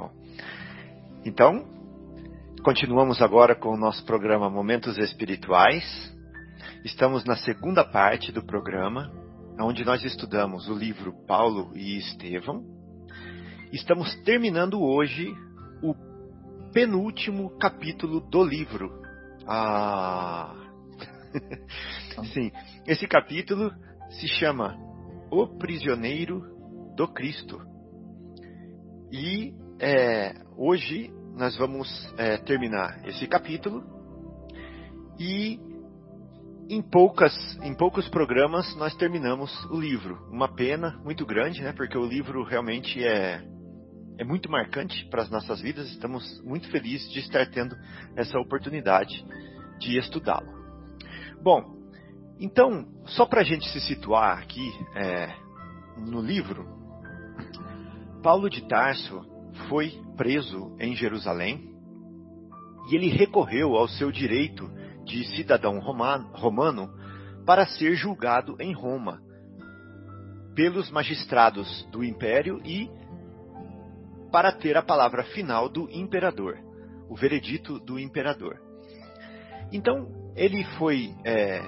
Bom, então, continuamos agora com o nosso programa Momentos Espirituais. Estamos na segunda parte do programa, onde nós estudamos o livro Paulo e Estevão. Estamos terminando hoje o penúltimo capítulo do livro. Ah! Sim, esse capítulo se chama O Prisioneiro do Cristo. E é, hoje nós vamos é, terminar esse capítulo e em poucas, em poucos programas nós terminamos o livro. Uma pena muito grande, né? Porque o livro realmente é é muito marcante para as nossas vidas. Estamos muito felizes de estar tendo essa oportunidade de estudá-lo. Bom, então só para a gente se situar aqui é, no livro, Paulo de Tarso foi preso em Jerusalém e ele recorreu ao seu direito de cidadão romano para ser julgado em Roma pelos magistrados do império e para ter a palavra final do imperador, o veredito do imperador. Então ele foi é,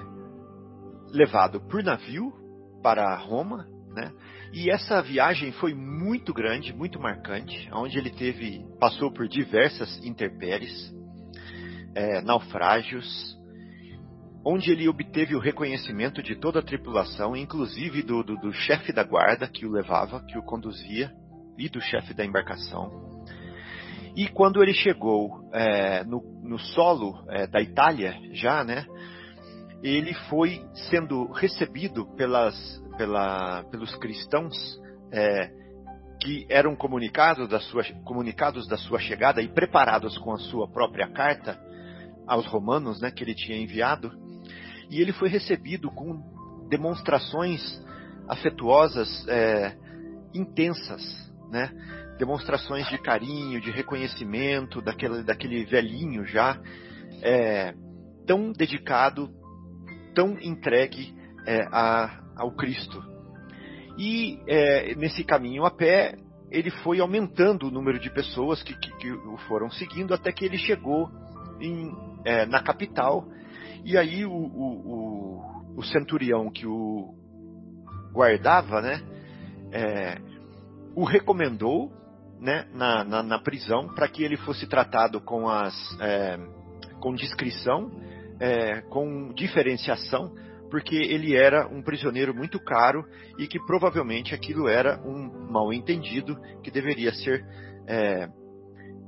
levado por navio para Roma, né? E essa viagem foi muito grande, muito marcante, onde ele teve, passou por diversas intempéries, é, naufrágios, onde ele obteve o reconhecimento de toda a tripulação, inclusive do, do, do chefe da guarda que o levava, que o conduzia, e do chefe da embarcação. E quando ele chegou é, no, no, solo é, da Itália, já, né, ele foi sendo recebido pelas, pela, pelos cristãos é, que eram comunicados da, sua, comunicados da sua chegada e preparados com a sua própria carta aos romanos, né, que ele tinha enviado, e ele foi recebido com demonstrações afetuosas é, intensas, né, demonstrações de carinho, de reconhecimento daquele, daquele velhinho já é, tão dedicado, tão entregue é, a, ao Cristo. E é, nesse caminho a pé, ele foi aumentando o número de pessoas que, que, que o foram seguindo até que ele chegou em, é, na capital. E aí o, o, o, o, centurião que o guardava, né, é, o recomendou né, na, na, na prisão para que ele fosse tratado com, as, é, com discrição, é, com diferenciação, porque ele era um prisioneiro muito caro e que provavelmente aquilo era um mal entendido que deveria ser é,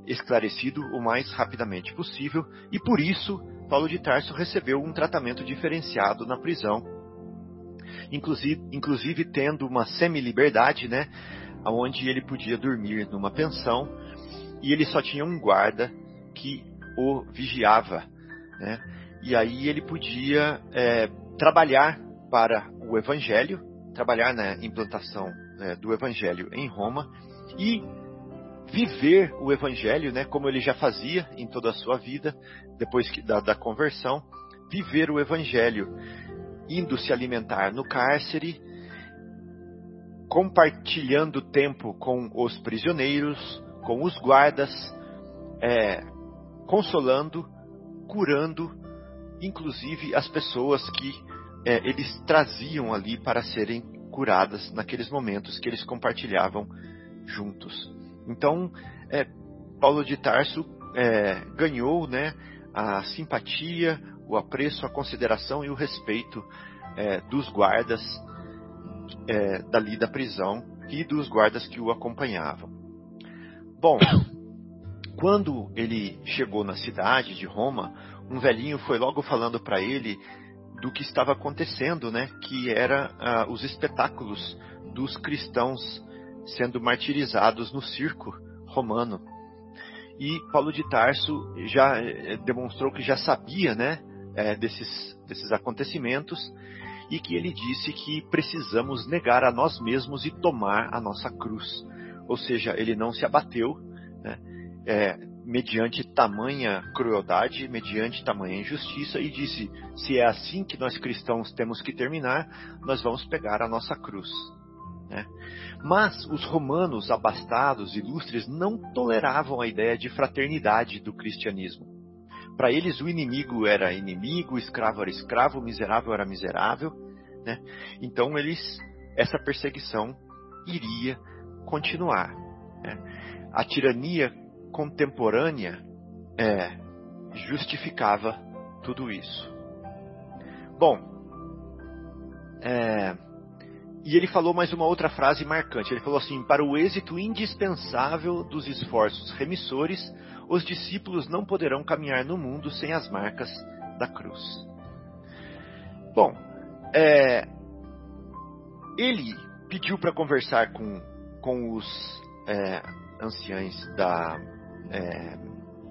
esclarecido o mais rapidamente possível. E por isso Paulo de Tarso recebeu um tratamento diferenciado na prisão, inclusive, inclusive tendo uma semi-liberdade, né, onde ele podia dormir numa pensão e ele só tinha um guarda que o vigiava, né, e aí ele podia é, trabalhar para o Evangelho, trabalhar na implantação né, do Evangelho em Roma e viver o Evangelho, né, como ele já fazia em toda a sua vida, depois que, da, da conversão, viver o Evangelho, indo se alimentar no cárcere, compartilhando tempo com os prisioneiros, com os guardas, é, consolando, curando inclusive as pessoas que é, eles traziam ali para serem curadas naqueles momentos que eles compartilhavam juntos. Então, é, Paulo de Tarso é, ganhou né, a simpatia, o apreço, a consideração e o respeito é, dos guardas é, dali da prisão e dos guardas que o acompanhavam. Bom, quando ele chegou na cidade de Roma, um velhinho foi logo falando para ele do que estava acontecendo, né? Que era ah, os espetáculos dos cristãos sendo martirizados no circo romano. E Paulo de Tarso já eh, demonstrou que já sabia, né? Eh, desses, desses acontecimentos e que ele disse que precisamos negar a nós mesmos e tomar a nossa cruz. Ou seja, ele não se abateu, né? É, mediante tamanha crueldade, mediante tamanha injustiça, e disse: se é assim que nós cristãos temos que terminar, nós vamos pegar a nossa cruz. Né? Mas os romanos abastados, ilustres, não toleravam a ideia de fraternidade do cristianismo. Para eles, o inimigo era inimigo, o escravo era escravo, o miserável era miserável. Né? Então, eles, essa perseguição iria continuar. Né? A tirania contemporânea é, justificava tudo isso. Bom, é, e ele falou mais uma outra frase marcante. Ele falou assim: Para o êxito indispensável dos esforços remissores, os discípulos não poderão caminhar no mundo sem as marcas da cruz. Bom, é, ele pediu para conversar com, com os é, anciães da, é,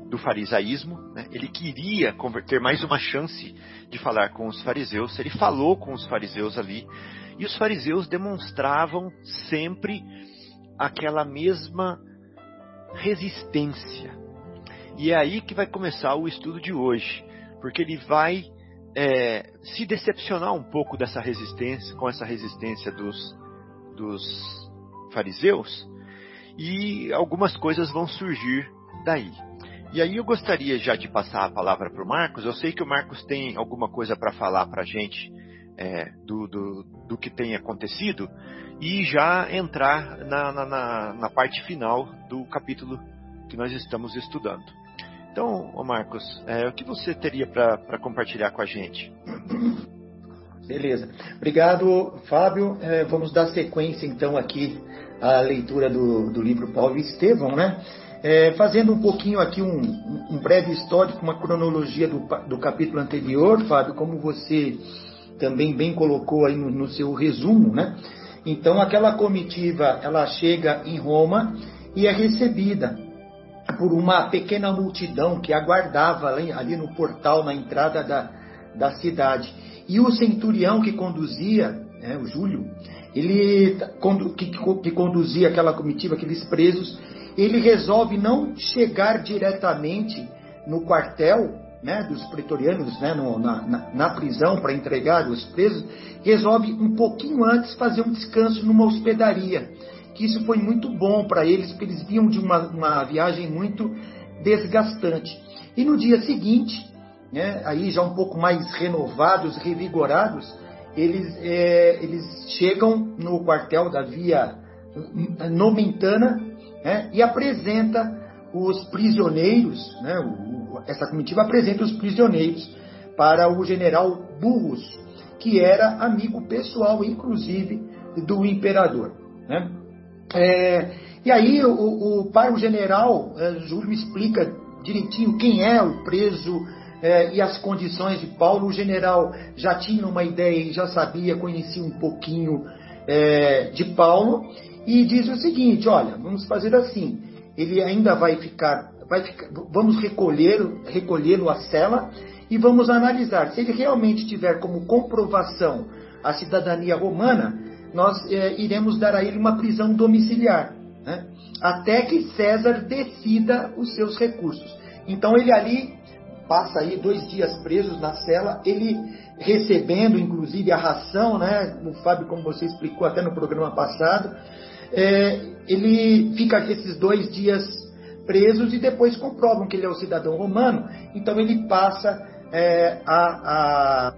do farisaísmo. Né? Ele queria ter mais uma chance de falar com os fariseus. Ele falou com os fariseus ali e os fariseus demonstravam sempre aquela mesma resistência. E é aí que vai começar o estudo de hoje, porque ele vai é, se decepcionar um pouco dessa resistência, com essa resistência dos, dos fariseus, e algumas coisas vão surgir daí. E aí eu gostaria já de passar a palavra para o Marcos. Eu sei que o Marcos tem alguma coisa para falar para a gente é, do, do, do, que tem acontecido e já entrar na, na, na, parte final do capítulo que nós estamos estudando. Então, Marcos, é, o que você teria para compartilhar com a gente? Beleza. Obrigado, Fábio. É, vamos dar sequência então aqui à leitura do, do livro Paulo e Estevão, né? É, fazendo um pouquinho aqui um, um, breve histórico, uma cronologia do, do capítulo anterior, Fábio, como você também bem colocou aí no, no seu resumo, né? Então aquela comitiva ela chega em Roma e é recebida por uma pequena multidão que aguardava ali, ali no portal na entrada da, da cidade. E o centurião que conduzia, né, o Júlio, ele que, que conduzia aquela comitiva, aqueles presos, ele resolve não chegar diretamente no quartel né, dos pretorianos né, no, na, na, na, prisão para entregar os presos, resolve um pouquinho antes fazer um descanso numa hospedaria. Que isso foi muito bom para eles, porque eles vinham de uma, uma, viagem muito desgastante. E no dia seguinte, né, aí já um pouco mais renovados, revigorados, eles, é, eles chegam no quartel da via Nomentana né, e apresenta os prisioneiros, né, essa comitiva apresenta os prisioneiros para o general Burros, que era amigo pessoal, inclusive, do imperador. Né? É, e aí, o, o, para o general, é, Júlio explica direitinho quem é o preso é, e as condições de Paulo. O general já tinha uma ideia e já sabia, conhecia um pouquinho é, de Paulo, e diz o seguinte: olha, vamos fazer assim. Ele ainda vai ficar vai ficar, vamos recolhê-lo recolhê à cela e vamos analisar. Se ele realmente tiver como comprovação a cidadania romana, nós é, iremos dar a ele uma prisão domiciliar, né? até que César decida os seus recursos. Então ele ali passa aí dois dias presos na cela, ele recebendo inclusive a ração, né? O Fábio, como você explicou até no programa passado, é, ele fica esses dois dias presos e depois comprovam que ele é o cidadão romano, então ele passa é, a, a,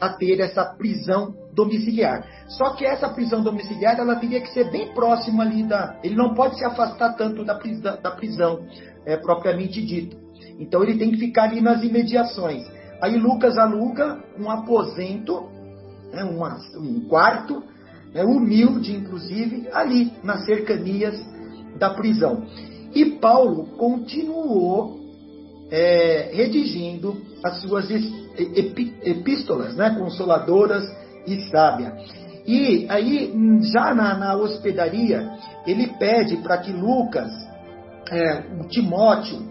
a, ter essa prisão domiciliar. Só que essa prisão domiciliar ela teria que ser bem próxima ali da. Ele não pode se afastar tanto da prisão, da prisão é, propriamente dita. Então ele tem que ficar ali nas imediações. Aí Lucas aluga um aposento, né, uma, um quarto, né, humilde inclusive, ali nas cercanias da prisão. E Paulo continuou é, redigindo as suas epístolas, né, consoladoras e sábias. E aí, já na, na hospedaria, ele pede para que Lucas, é, o Timóteo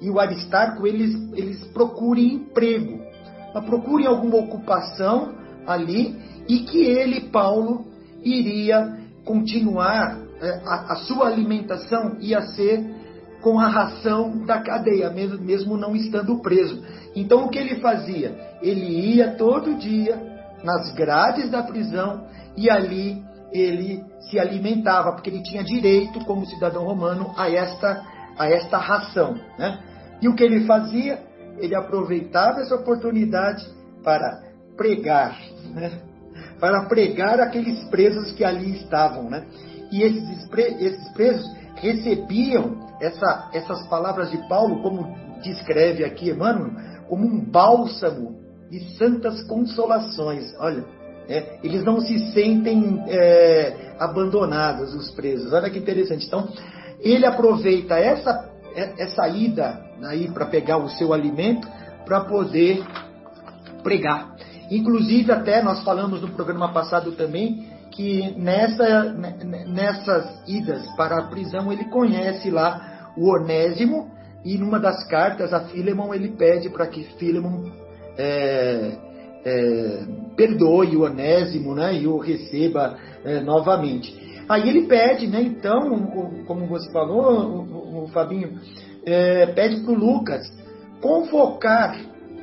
e o Aristarco, eles, eles procurem emprego, procurem alguma ocupação ali, e que ele, Paulo, iria continuar é, a, a, sua alimentação ia ser com a ração da cadeia, mesmo, mesmo não estando preso. Então o que ele fazia? Ele ia todo dia nas grades da prisão e ali ele se alimentava, porque ele tinha direito, como cidadão romano, a esta, a esta ração. Né? E o que ele fazia? Ele aproveitava essa oportunidade para pregar, né? Para pregar aqueles presos que ali estavam. Né? E esses, esses presos recebiam essa, essas palavras de Paulo, como descreve aqui Emmanuel, como um bálsamo de santas consolações. Olha, é, eles não se sentem é, abandonados, os presos. Olha que interessante. Então, ele aproveita essa, essa ida para pegar o seu alimento para poder pregar. Inclusive, até nós falamos no programa passado também que nessa, nessas idas para a prisão ele conhece lá o Onésimo e numa das cartas a Filemon ele pede para que Filemon é, é, perdoe o Onésimo né, e o receba é, novamente. Aí ele pede, né, então, como você falou, o, o Fabinho, é, pede para o Lucas convocar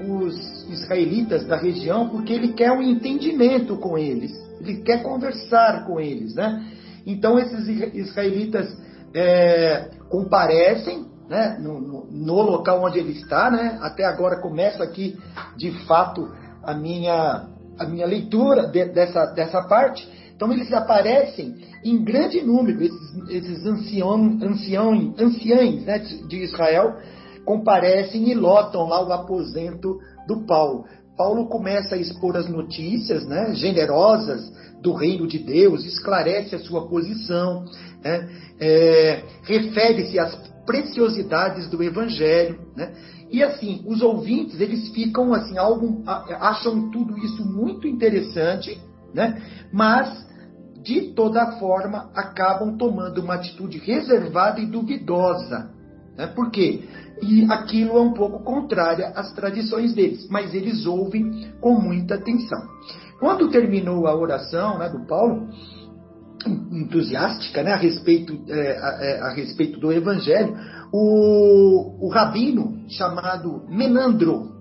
os israelitas da região porque ele quer um entendimento com eles, ele quer conversar com eles, né? Então esses israelitas é, comparecem né, no, no, no, local onde ele está, né? Até agora começa aqui, de fato, a minha, a minha leitura de, dessa, dessa parte. Então eles aparecem em grande número, esses, esses ancião, ancião, anciães né, de Israel comparecem e lotam lá o aposento do Paulo. Paulo começa a expor as notícias né, generosas do reino de Deus, esclarece a sua posição, né, é, refere-se às preciosidades do Evangelho, né, e assim, os ouvintes, eles ficam assim, algum, acham tudo isso muito interessante, né? Mas de toda forma acabam tomando uma atitude reservada e duvidosa. Né? Por quê? E aquilo é um pouco contrária às tradições deles, mas eles ouvem com muita atenção. Quando terminou a oração né, do Paulo, entusiástica né, a, respeito, é, a, é, a, respeito do Evangelho, o, o rabino chamado Menandro,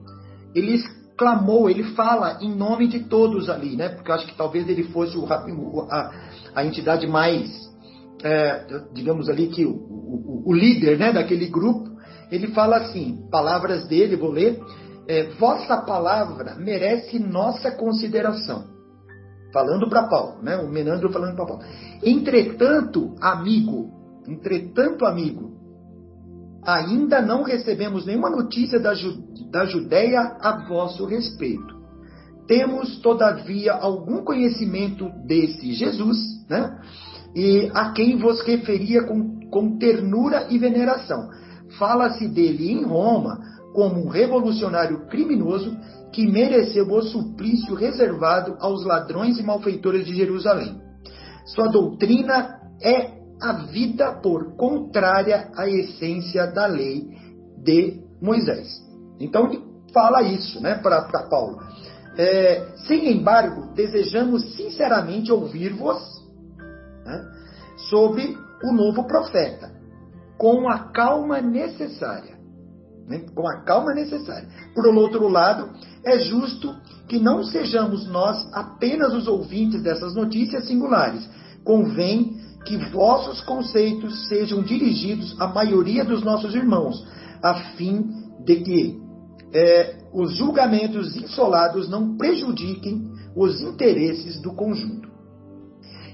ele clamou, ele fala em nome de todos ali, né? Porque eu acho que talvez ele fosse o, a, a entidade mais, é, digamos ali que o, o, líder, né, daquele grupo. Ele fala assim, palavras dele, vou ler. É, Vossa palavra merece nossa consideração. Falando para Paulo, né? O Menandro falando para Paulo. Entretanto, amigo, entretanto, amigo, ainda não recebemos nenhuma notícia da, Ju, da Judéia a vosso respeito. Temos, todavia, algum conhecimento desse Jesus, né? E a quem vos referia com, com ternura e veneração. Fala-se dele em Roma como um revolucionário criminoso que mereceu o suplício reservado aos ladrões e malfeitores de Jerusalém. Sua doutrina é a vida por contrária à essência da lei de Moisés. Então ele fala isso né, para Paulo. É, sem embargo, desejamos sinceramente ouvir-vos né, sobre o novo profeta, com a calma necessária. Né, com a calma necessária. Por outro lado, é justo que não sejamos nós apenas os ouvintes dessas notícias singulares. Convém que vossos conceitos sejam dirigidos à maioria dos nossos irmãos, a fim de que é, os julgamentos insolados não prejudiquem os interesses do conjunto.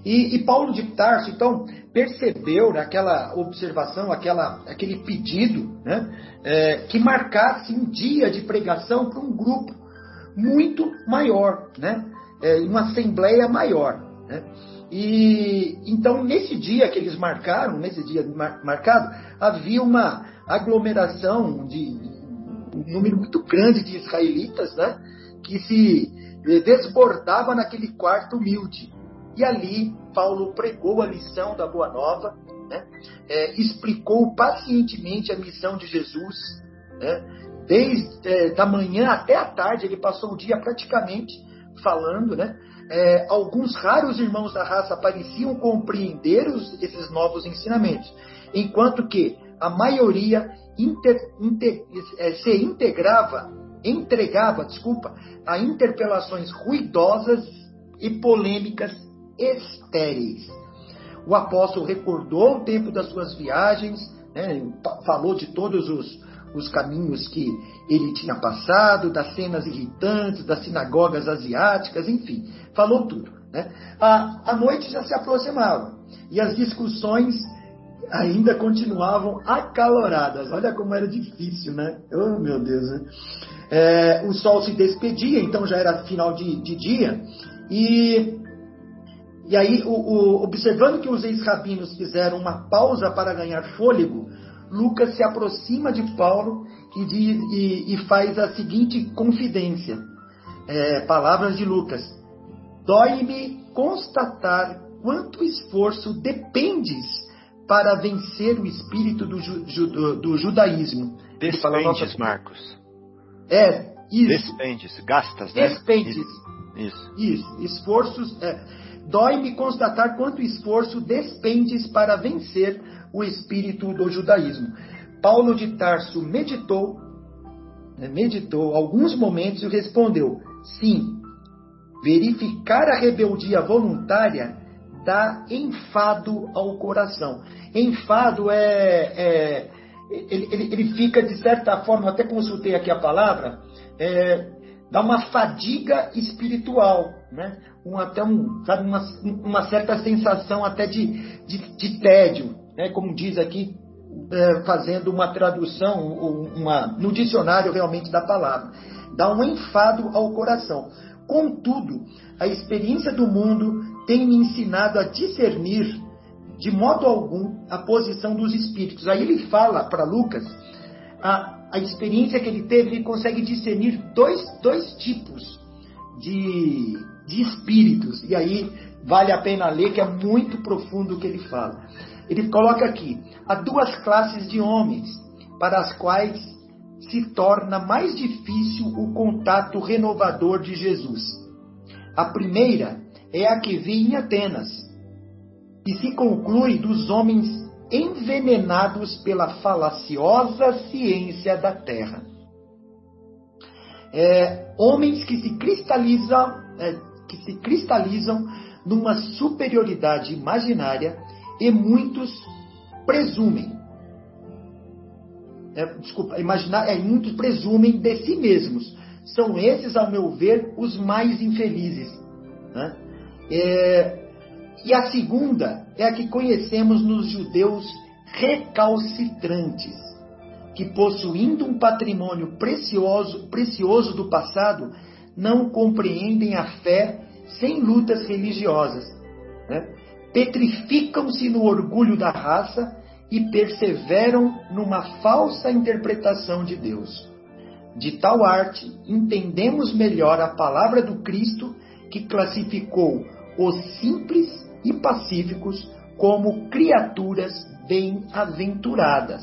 E, e Paulo de Tarso, então, percebeu naquela observação, aquela, aquele pedido, né, é, que marcasse um dia de pregação para um grupo muito maior, né, é, uma assembleia maior. Né. E então nesse dia que eles marcaram, nesse dia mar, marcado, havia uma aglomeração de um número muito grande de israelitas, né, que se desbordava naquele quarto humilde. E ali Paulo pregou a lição da Boa Nova, né, é, explicou pacientemente a missão de Jesus, né, desde é, da manhã até a tarde ele passou o dia praticamente falando, né, é, alguns raros irmãos da raça pareciam compreender os, esses novos ensinamentos, enquanto que a maioria inter, inter, é, se integrava, entregava, desculpa, a interpelações ruidosas e polêmicas estéreis. O apóstolo recordou o tempo das suas viagens, né, falou de todos os, os caminhos que ele tinha passado, das cenas irritantes, das sinagogas asiáticas, enfim, falou tudo. Né? A, a noite já se aproximava e as discussões ainda continuavam acaloradas. Olha como era difícil, né? Oh, meu Deus. Né? É, o sol se despedia, então já era final de, de dia, e, e aí, o, o, observando que os ex-rabinos fizeram uma pausa para ganhar fôlego, Lucas se aproxima de Paulo e, diz, e, e faz a seguinte confidência. É, palavras de Lucas. Dói-me constatar quanto esforço dependes para vencer o espírito do, ju, do, do judaísmo. Despendes, Marcos. É, isso. Despendes, gastas, né? Despendes. Isso. Isso. Esforços. É, Dói-me constatar quanto esforço despendes para vencer o espírito do judaísmo. Paulo de Tarso meditou, né, meditou alguns momentos e respondeu: sim, verificar a rebeldia voluntária dá enfado ao coração. Enfado é. é ele, ele, ele, fica, de certa forma, até consultei aqui a palavra, é, dá uma fadiga espiritual, né? Um, até um, sabe, uma, uma certa sensação até de, de, de tédio, né? como diz aqui, é, fazendo uma tradução uma, no dicionário realmente da palavra. Dá um enfado ao coração. Contudo, a experiência do mundo tem me ensinado a discernir de modo algum a posição dos espíritos. Aí ele fala para Lucas a, a experiência que ele teve, ele consegue discernir dois, dois tipos de, de espíritos. E aí vale a pena ler, que é muito profundo o que ele fala. Ele coloca aqui: há duas classes de homens para as quais se torna mais difícil o contato renovador de Jesus. A primeira é a que vi em Atenas, e se conclui dos homens envenenados pela falaciosa ciência da terra. É, homens que se cristalizam, é, que se cristalizam numa superioridade imaginária e muitos presumem. É, desculpa, imaginar, é, muitos presumem de si mesmos. São esses, ao meu ver, os mais infelizes. Né? É, e a segunda é a que conhecemos nos judeus recalcitrantes, que possuindo um patrimônio precioso, precioso do passado, não compreendem a fé sem lutas religiosas. Né? Petrificam-se no orgulho da raça e perseveram numa falsa interpretação de Deus. De tal arte, entendemos melhor a palavra do Cristo que classificou os simples e pacíficos como criaturas bem-aventuradas.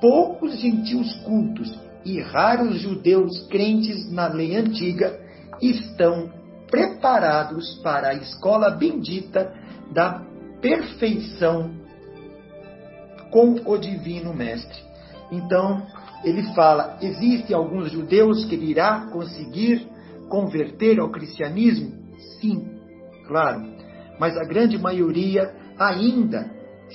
Poucos gentios cultos e raros judeus crentes na lei antiga estão preparados para a escola bendita da perfeição com o divino mestre. Então, ele fala: existem alguns judeus que ele irá conseguir converter ao cristianismo? Sim, claro. Mas a grande maioria ainda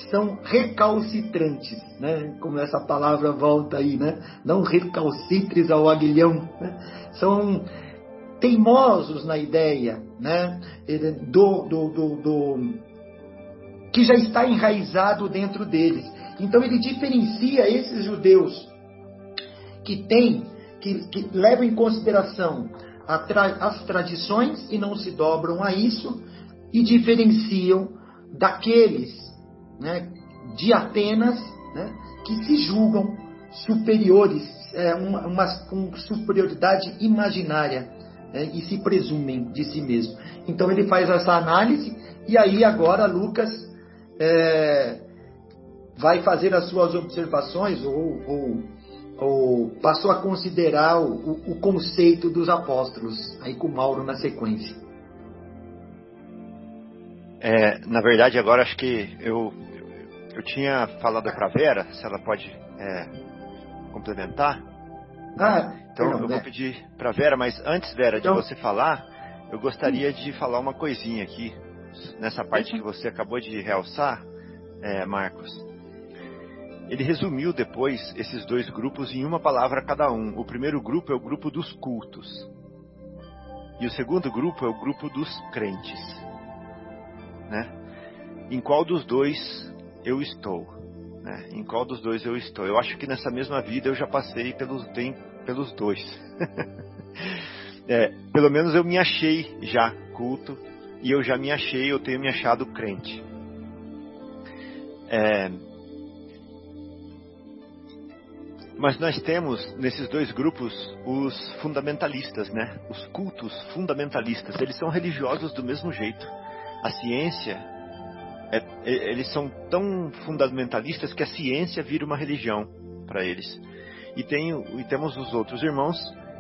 são recalcitrantes, né? Como essa palavra volta aí, né? Não recalcitres ao aguilhão, né? São teimosos na ideia, né? Do, do, do, do que já está enraizado dentro deles. Então ele diferencia esses judeus que têm, que, que levam em consideração as tradições e não se dobram a isso, e diferenciam daqueles né, de Atenas né, que se julgam superiores, é, uma, uma, com superioridade imaginária né, e se presumem de si mesmo. Então ele faz essa análise e aí agora Lucas é, vai fazer as suas observações ou, ou, ou passou a considerar o, o, conceito dos apóstolos, aí com Mauro na sequência. É, na verdade, agora acho que eu, eu tinha falado para Vera, se ela pode é, complementar. Ah, então não, eu vou né? pedir para Vera, mas antes, Vera, de então... você falar, eu gostaria de falar uma coisinha aqui. nessa parte que você acabou de realçar, é, Marcos, ele resumiu depois esses dois grupos em uma palavra cada um. O primeiro grupo é o grupo dos cultos. E o segundo grupo é o grupo dos crentes. Né? Em qual dos dois eu estou? Né? Em qual dos dois eu estou? Eu acho que nessa mesma vida eu já passei pelos, tem, pelos dois. é, pelo menos eu me achei já culto e eu já me achei, eu tenho me achado crente. É, mas nós temos nesses dois grupos os fundamentalistas, né? Os cultos fundamentalistas. Eles são religiosos do mesmo jeito. A ciência, é, eles são tão fundamentalistas que a ciência vira uma religião para eles. E, tem, e temos os outros irmãos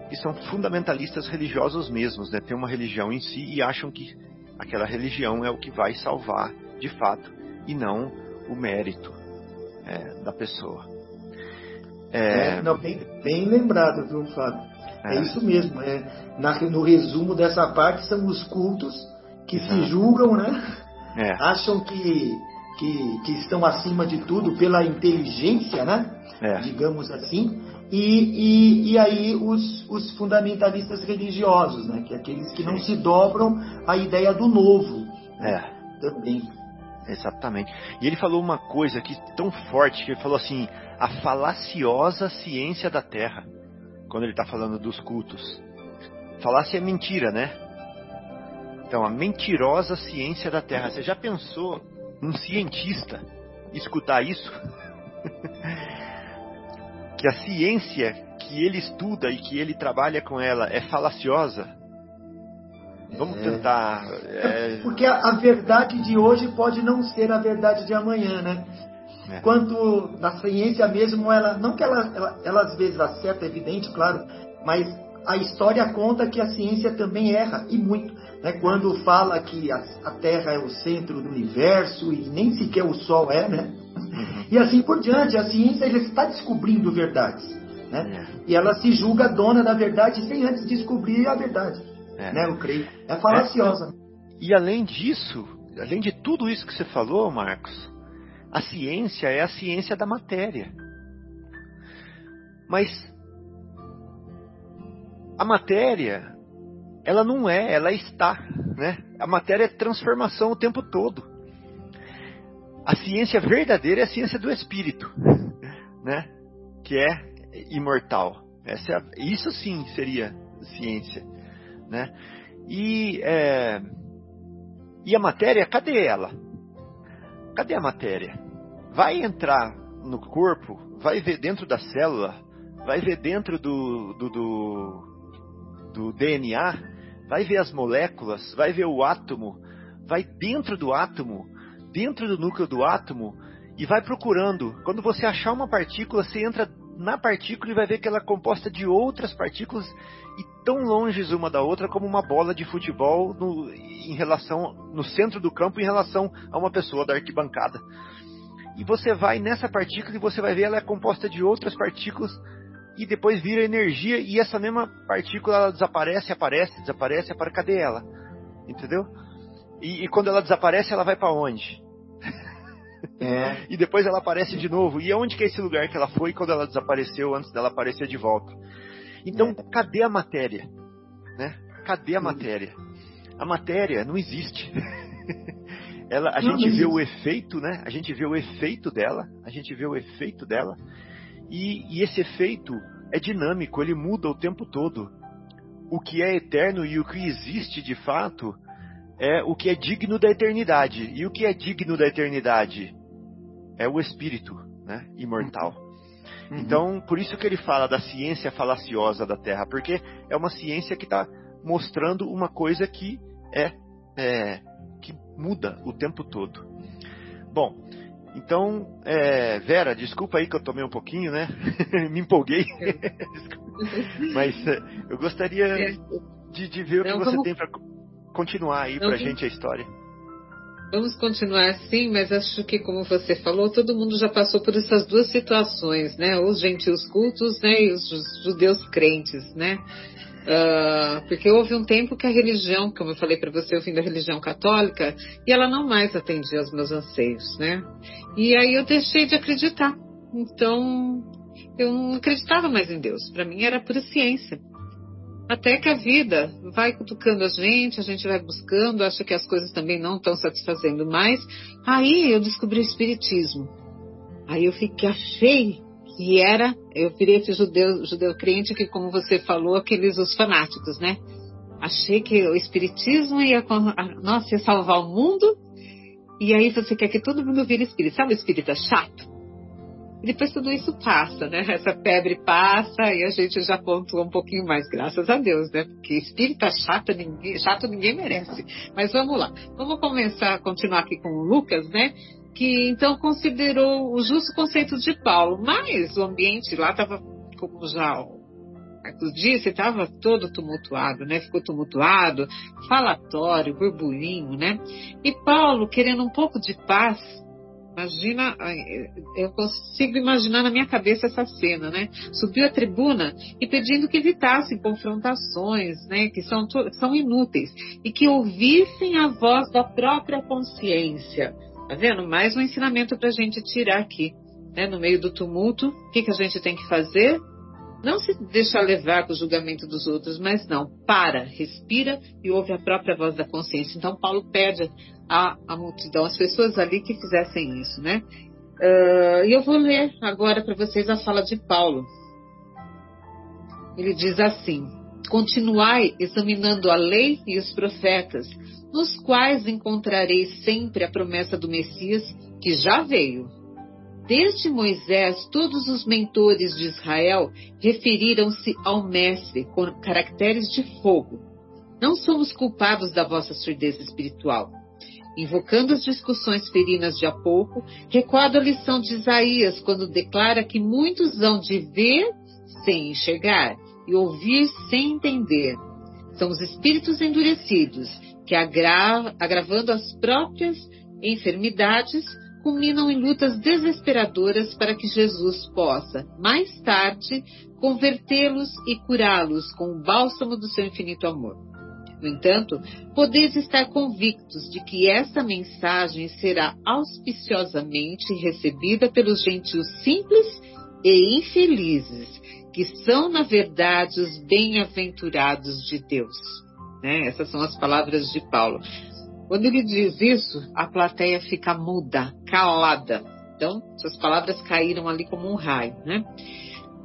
que são fundamentalistas religiosos mesmos, né? Tem uma religião em si e acham que aquela religião é o que vai salvar de fato e não o mérito é, da pessoa. É... é... não, bem, bem lembrado, viu, Fábio? É. é, isso mesmo. É, na, no resumo dessa parte são os cultos que se julgam, né? É. Acham que, que, que, estão acima de tudo pela inteligência, né? É. Digamos assim. E, e, e aí os, os fundamentalistas religiosos, né? Que é aqueles que Sim. não se dobram à ideia do novo. É. Também. Exatamente. E ele falou uma coisa aqui tão forte que ele falou assim: a falaciosa ciência da Terra, quando ele está falando dos cultos. Falácia é mentira, né? Então, a mentirosa ciência da Terra. Você já pensou um cientista escutar isso? que a ciência que ele estuda e que ele trabalha com ela é falaciosa? Vamos é. tentar. É... Porque a, verdade de hoje pode não ser a verdade de amanhã, né? É. Quanto na ciência mesmo, ela não que ela, ela, ela às vezes acerta, é evidente, claro, mas a história conta que a ciência também erra e muito. Né? Quando fala que a, a, Terra é o centro do universo e nem sequer o Sol é, né? Uhum. E assim por diante, a ciência está descobrindo verdades. Né? É. E ela se julga dona da verdade sem antes descobrir a verdade. É. Né? Eu creio. É falaciosa. É. E além disso, além de tudo isso que você falou, Marcos, a ciência é a ciência da matéria. Mas a matéria, ela não é, ela está, né? A matéria é transformação o tempo todo. A ciência verdadeira é a ciência do espírito, né? Que é imortal. Essa é isso sim seria ciência, né? E, é, e a matéria, cadê ela? Cadê a matéria? Vai entrar no corpo, vai ver dentro da célula, vai ver dentro do, do, do, do DNA, vai ver as moléculas, vai ver o átomo, vai dentro do átomo, dentro do núcleo do átomo e vai procurando. Quando você achar uma partícula, você entra na partícula e vai ver que ela é composta de outras partículas e tão longe uma da outra como uma bola de futebol no, em relação no centro do campo em relação a uma pessoa da arquibancada. E você vai nessa partícula e você vai ver ela é composta de outras partículas e depois vira energia e essa mesma partícula ela desaparece, aparece, desaparece, para cadê ela? Entendeu? E, e quando ela desaparece, ela vai para onde? É. e depois ela aparece de novo. E aonde que é esse lugar que ela foi quando ela desapareceu antes dela aparecer de volta? Então, é. cadê a matéria? Né? Cadê a matéria? A matéria não existe. Ela, a não, gente vê o efeito, né? A gente vê o efeito dela, a gente vê o efeito dela, e, e esse efeito é dinâmico, ele muda o tempo todo. O que é eterno e o que existe de fato é o que é digno da eternidade. E o que é digno da eternidade é o espírito, né? Imortal. Uhum. Então, por isso que ele fala da ciência falaciosa da Terra, porque é uma ciência que está mostrando uma coisa que é, é, que muda o tempo todo. Bom, então, é, Vera, desculpa aí que eu tomei um pouquinho, né? Me empolguei. Mas é, eu gostaria é. de, de ver o que você tem para continuar aí para a gente a história. Vamos continuar assim, mas acho que, como você falou, todo mundo já passou por essas duas situações, né? Os gentios cultos né? e os judeus crentes, né? Uh, porque houve um tempo que a religião, como eu falei para você, eu vim da religião católica e ela não mais atendia aos meus anseios, né? E aí eu deixei de acreditar. Então eu não acreditava mais em Deus. Para mim era pura ciência. Até que a vida vai cutucando a gente, a gente vai buscando, acha que as coisas também não estão satisfazendo mais. Aí eu descobri o Espiritismo. Aí eu fiquei, achei que era, eu virei esse judeu, judeu crente que, como você falou, aqueles os fanáticos, né? Achei que o Espiritismo ia, nossa, ia salvar o mundo. E aí você quer que todo mundo vire espírita. Sabe o espírita chato? E depois tudo isso passa, né? Essa febre passa e a gente já pontua um pouquinho mais, graças a Deus, né? Porque espírita chato ninguém, chato ninguém merece. Mas vamos lá. Vamos começar continuar aqui com o Lucas, né? Que então considerou o justo conceito de Paulo, mas o ambiente lá estava, como já Marcos disse, estava todo tumultuado, né? Ficou tumultuado, falatório, burburinho, né? E Paulo, querendo um pouco de paz, Imagina, eu consigo imaginar na minha cabeça essa cena, né? Subiu à tribuna e pedindo que evitassem confrontações, né? Que são, são inúteis e que ouvissem a voz da própria consciência. Tá vendo? Mais um ensinamento para a gente tirar aqui, né? No meio do tumulto, o que, que a gente tem que fazer? Não se deixar levar com o julgamento dos outros, mas não. Para, respira e ouve a própria voz da consciência. Então, Paulo pede à, à multidão, às pessoas ali que fizessem isso, né? Uh, e eu vou ler agora para vocês a fala de Paulo. Ele diz assim: Continuai examinando a lei e os profetas, nos quais encontrareis sempre a promessa do Messias que já veio Desde Moisés, todos os mentores de Israel referiram-se ao Mestre com caracteres de fogo. Não somos culpados da vossa surdez espiritual. Invocando as discussões ferinas de há pouco, recordo a lição de Isaías quando declara que muitos hão de ver sem enxergar e ouvir sem entender. São os espíritos endurecidos que, agra agravando as próprias enfermidades, culminam em lutas desesperadoras para que Jesus possa, mais tarde, convertê-los e curá-los com o bálsamo do seu infinito amor. No entanto, podeis estar convictos de que essa mensagem será auspiciosamente recebida pelos gentios simples e infelizes, que são, na verdade, os bem-aventurados de Deus. Né? Essas são as palavras de Paulo. Quando ele diz isso, a plateia fica muda, calada. Então, suas palavras caíram ali como um raio, né?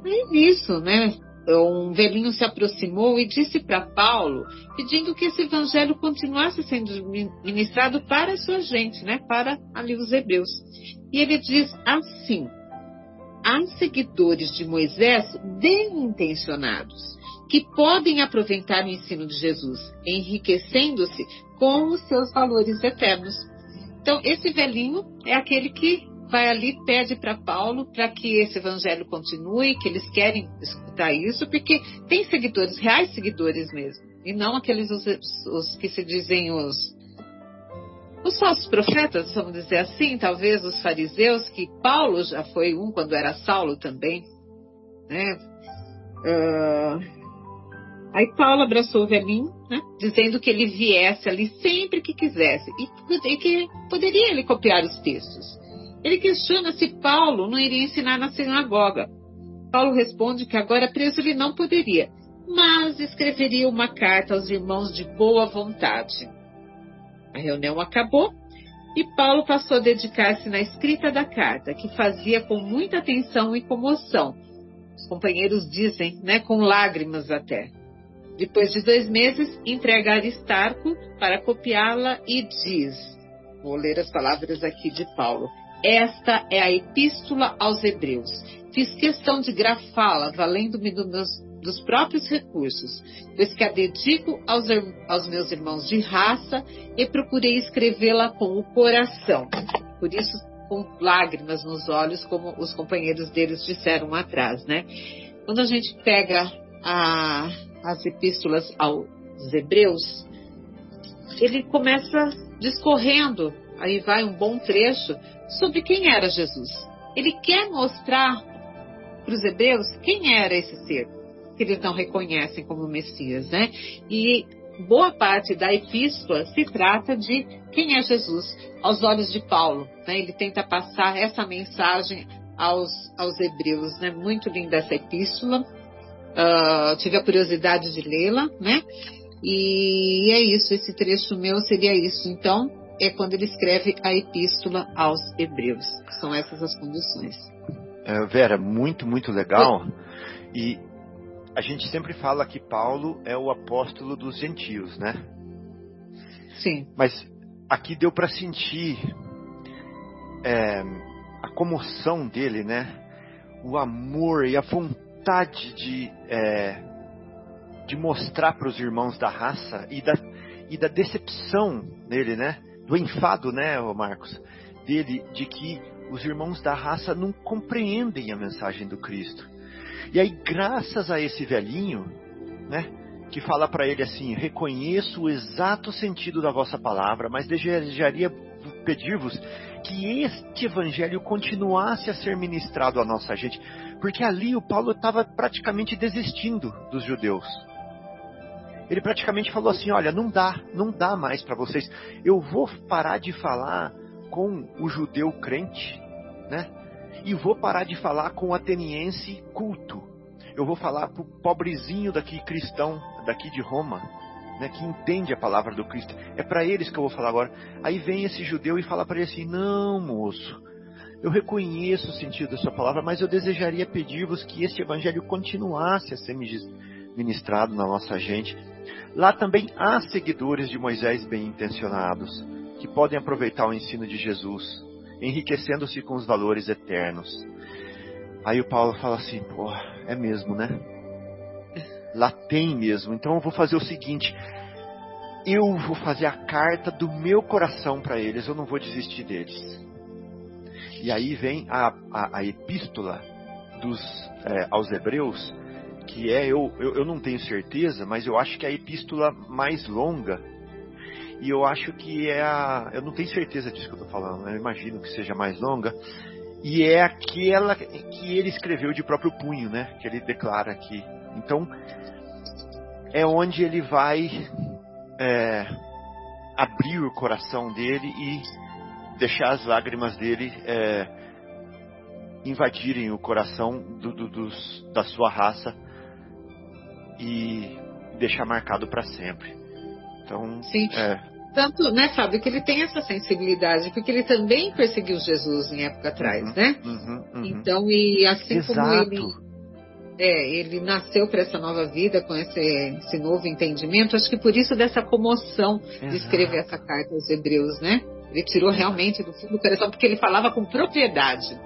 É isso, né? Um velhinho se aproximou e disse para Paulo, pedindo que esse evangelho continuasse sendo ministrado para a sua gente, né? Para ali os hebreus. E ele diz assim: há seguidores de Moisés bem intencionados que podem aproveitar o ensino de Jesus, enriquecendo-se com os seus valores eternos. Então, esse velhinho é aquele que vai ali pede para Paulo para que esse evangelho continue, que eles querem escutar isso, porque tem seguidores, reais seguidores mesmo, e não aqueles os, os que se dizem os os falsos profetas, vamos dizer assim, talvez os fariseus, que Paulo já foi um quando era Saulo também, né? Uh, Aí Paulo abraçou o velhinho, né, dizendo que ele viesse ali sempre que quisesse e, e que poderia ele copiar os textos. Ele questiona se Paulo não iria ensinar na sinagoga. Paulo responde que agora preso ele não poderia, mas escreveria uma carta aos irmãos de boa vontade. A reunião acabou e Paulo passou a dedicar-se na escrita da carta, que fazia com muita atenção e comoção. Os companheiros dizem, né, com lágrimas até. Depois de dois meses, entrega Aristarco para copiá-la e diz: Vou ler as palavras aqui de Paulo. Esta é a epístola aos Hebreus. Fiz questão de grafá-la, valendo-me do meus, dos próprios recursos, pois que a dedico aos, aos meus irmãos de raça e procurei escrevê-la com o coração. Por isso, com lágrimas nos olhos, como os companheiros deles disseram atrás, né? Quando a gente pega a, as epístolas aos Hebreus, ele começa discorrendo, aí vai um bom trecho, sobre quem era Jesus. Ele quer mostrar para os hebreus quem era esse ser. Que eles não reconhecem como Messias, né? E boa parte da epístola se trata de quem é Jesus aos olhos de Paulo. Né? Ele tenta passar essa mensagem aos, aos hebreus. Né? Muito linda essa epístola. Uh, tive a curiosidade de lê-la, né? E é isso, esse trecho meu seria isso. Então, é quando ele escreve a epístola aos hebreus. São essas as condições. É, Vera, muito, muito legal. E a gente sempre fala que Paulo é o apóstolo dos gentios, né? Sim. Mas aqui deu para sentir é, a comoção dele, né? O amor e a vontade de, é, de mostrar para os irmãos da raça e da, e da decepção nele, né? Do enfado, né, Marcos? Dele, de que os irmãos da raça não compreendem a mensagem do Cristo. E aí, graças a esse velhinho, né, que fala para ele assim: reconheço o exato sentido da vossa palavra, mas desejaria pedir-vos que este evangelho continuasse a ser ministrado à nossa gente, porque ali o Paulo estava praticamente desistindo dos judeus. Ele praticamente falou assim: olha, não dá, não dá mais para vocês. Eu vou parar de falar com o judeu crente, né? E vou parar de falar com o ateniense culto. Eu vou falar pro pobrezinho daqui cristão, daqui de Roma, né, que entende a palavra do Cristo. É para eles que eu vou falar agora. Aí vem esse judeu e fala para ele assim: "Não, moço. Eu reconheço o sentido da sua palavra, mas eu desejaria pedir-vos que este evangelho continuasse a ser ministrado na nossa gente. Lá também há seguidores de Moisés bem intencionados, que podem aproveitar o ensino de Jesus, enriquecendo-se com os valores eternos. Aí o Paulo fala assim: porra, é mesmo, né? Lá tem mesmo. Então eu vou fazer o seguinte: eu vou fazer a carta do meu coração para eles, eu não vou desistir deles. E aí vem a, a, a epístola dos, é, aos Hebreus, que é, eu, eu, eu não tenho certeza, mas eu acho que é a epístola mais longa e eu acho que é a. Eu não tenho certeza disso que eu estou falando, eu imagino que seja mais longa. E é aquela que ele escreveu de próprio punho, né? Que ele declara aqui. Então, é onde ele vai é, abrir o coração dele e deixar as lágrimas dele é, invadirem o coração do, do, dos, da sua raça e deixar marcado para sempre. Então, Sim. É... Tanto, né, Fábio, que ele tem essa sensibilidade, porque ele também perseguiu Jesus em época atrás, uhum, né? Uhum, uhum. Então, e assim Exato. como ele, é, ele nasceu para essa nova vida, com esse, esse, novo entendimento, acho que por isso dessa comoção Exato. de escrever essa carta aos Hebreus, né? Ele tirou realmente do fundo do coração, porque ele falava com propriedade.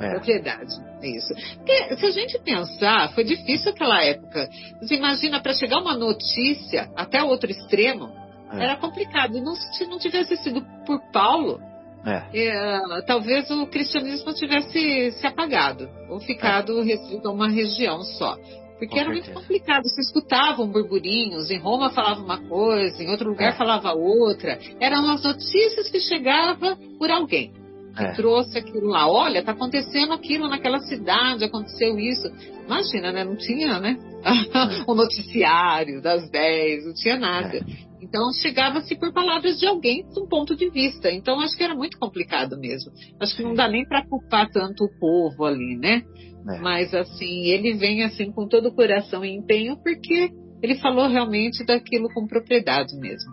É. propriedade, é isso. Porque se a gente pensar, foi difícil aquela época. Você imagina, para chegar uma notícia até outro extremo, É. era complicado. E não, se não tivesse sido por Paulo, É. é, talvez o cristianismo tivesse se apagado ou ficado restrito a uma região só. Porque Com era muito certeza. complicado. Se escutavam burburinhos, em Roma falava uma coisa, em outro lugar É. falava outra. Eram as notícias que chegavam por alguém que É. trouxe aquilo lá. Olha, está acontecendo aquilo naquela cidade, aconteceu isso. Imagina, né? Não tinha, né? o noticiário das 10, não tinha nada. É. Então chegava-se por palavras de alguém com um ponto de vista. Então acho que era muito complicado mesmo. Acho que não dá nem para culpar tanto o povo ali, né? É. Mas assim, ele vem assim com todo o coração e empenho porque ele falou realmente daquilo com propriedade mesmo.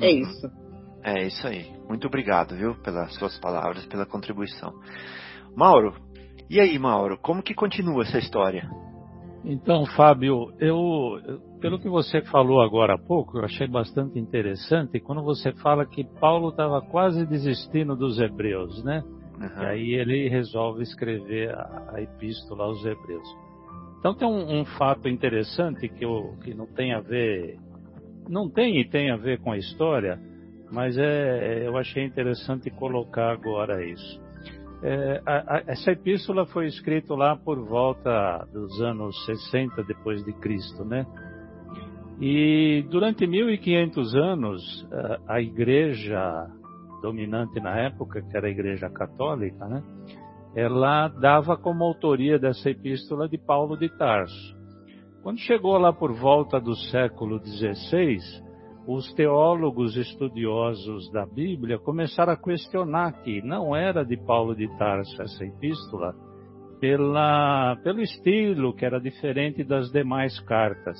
É Uhum. isso. É isso aí. Muito obrigado, viu, pelas suas palavras, pela contribuição. Mauro, e aí, Mauro, como que continua essa história? Então, Fábio, eu, pelo que você falou agora há pouco, eu achei bastante interessante quando você fala que Paulo estava quase desistindo dos hebreus, né? Uhum. E aí ele resolve escrever a, a epístola aos hebreus. Então tem um, um fato interessante que, eu, que não tem a ver, não tem e tem a ver com a história, mas é, eu achei interessante colocar agora isso. É, a, a, essa epístola foi escrita lá por volta dos anos 60 depois de Cristo, né? E durante 1500 anos a, a igreja dominante na época, que era a igreja católica, né? Ela dava como autoria dessa epístola de Paulo de Tarso. Quando chegou lá por volta do século XVI, os teólogos estudiosos da Bíblia começaram a questionar que não era de Paulo de Tarso essa epístola, pela, pelo estilo que era diferente das demais cartas.